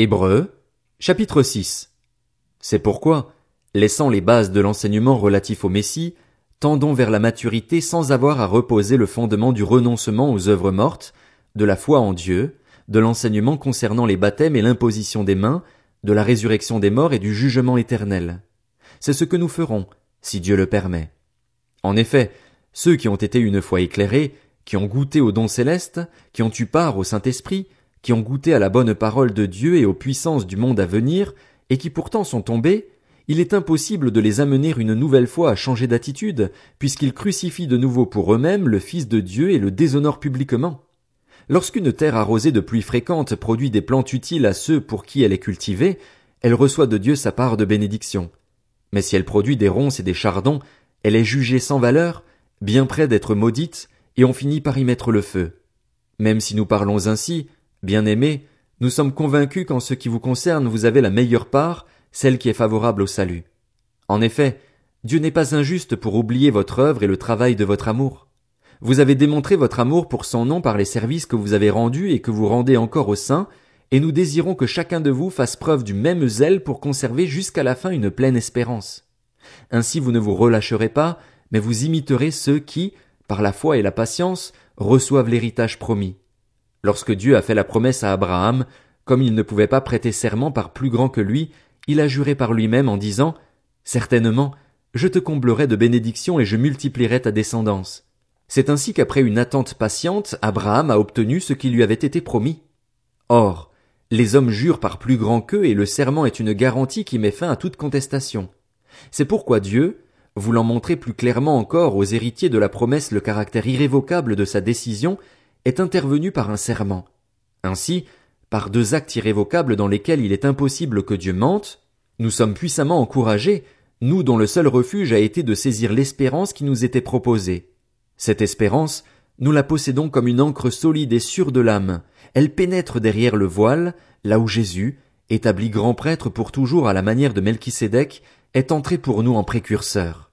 Hébreux, chapitre 6. C'est pourquoi, laissant les bases de l'enseignement relatif au Messie, tendons vers la maturité sans avoir à reposer le fondement du renoncement aux œuvres mortes, de la foi en Dieu, de l'enseignement concernant les baptêmes et l'imposition des mains, de la résurrection des morts et du jugement éternel. C'est ce que nous ferons, si Dieu le permet. En effet, ceux qui ont été une fois éclairés, qui ont goûté au don céleste, qui ont eu part au Saint-Esprit, qui ont goûté à la bonne parole de Dieu et aux puissances du monde à venir, et qui pourtant sont tombés, il est impossible de les amener une nouvelle fois à changer d'attitude, puisqu'ils crucifient de nouveau pour eux-mêmes le Fils de Dieu et le déshonorent publiquement. Lorsqu'une terre arrosée de pluies fréquentes produit des plantes utiles à ceux pour qui elle est cultivée, elle reçoit de Dieu sa part de bénédiction. Mais si elle produit des ronces et des chardons, elle est jugée sans valeur, bien près d'être maudite, et on finit par y mettre le feu. Même si nous parlons ainsi, Bien-aimés, nous sommes convaincus qu'en ce qui vous concerne vous avez la meilleure part, celle qui est favorable au salut. En effet, Dieu n'est pas injuste pour oublier votre œuvre et le travail de votre amour. Vous avez démontré votre amour pour son nom par les services que vous avez rendus et que vous rendez encore au sein, et nous désirons que chacun de vous fasse preuve du même zèle pour conserver jusqu'à la fin une pleine espérance. Ainsi vous ne vous relâcherez pas, mais vous imiterez ceux qui, par la foi et la patience, reçoivent l'héritage promis. Lorsque Dieu a fait la promesse à Abraham, comme il ne pouvait pas prêter serment par plus grand que lui, il a juré par lui-même en disant Certainement, je te comblerai de bénédictions et je multiplierai ta descendance. C'est ainsi qu'après une attente patiente, Abraham a obtenu ce qui lui avait été promis. Or, les hommes jurent par plus grand qu'eux et le serment est une garantie qui met fin à toute contestation. C'est pourquoi Dieu, voulant montrer plus clairement encore aux héritiers de la promesse le caractère irrévocable de sa décision, est intervenu par un serment. Ainsi, par deux actes irrévocables dans lesquels il est impossible que Dieu mente, nous sommes puissamment encouragés, nous dont le seul refuge a été de saisir l'espérance qui nous était proposée. Cette espérance, nous la possédons comme une encre solide et sûre de l'âme. Elle pénètre derrière le voile, là où Jésus, établi grand prêtre pour toujours à la manière de Melchisédek, est entré pour nous en précurseur.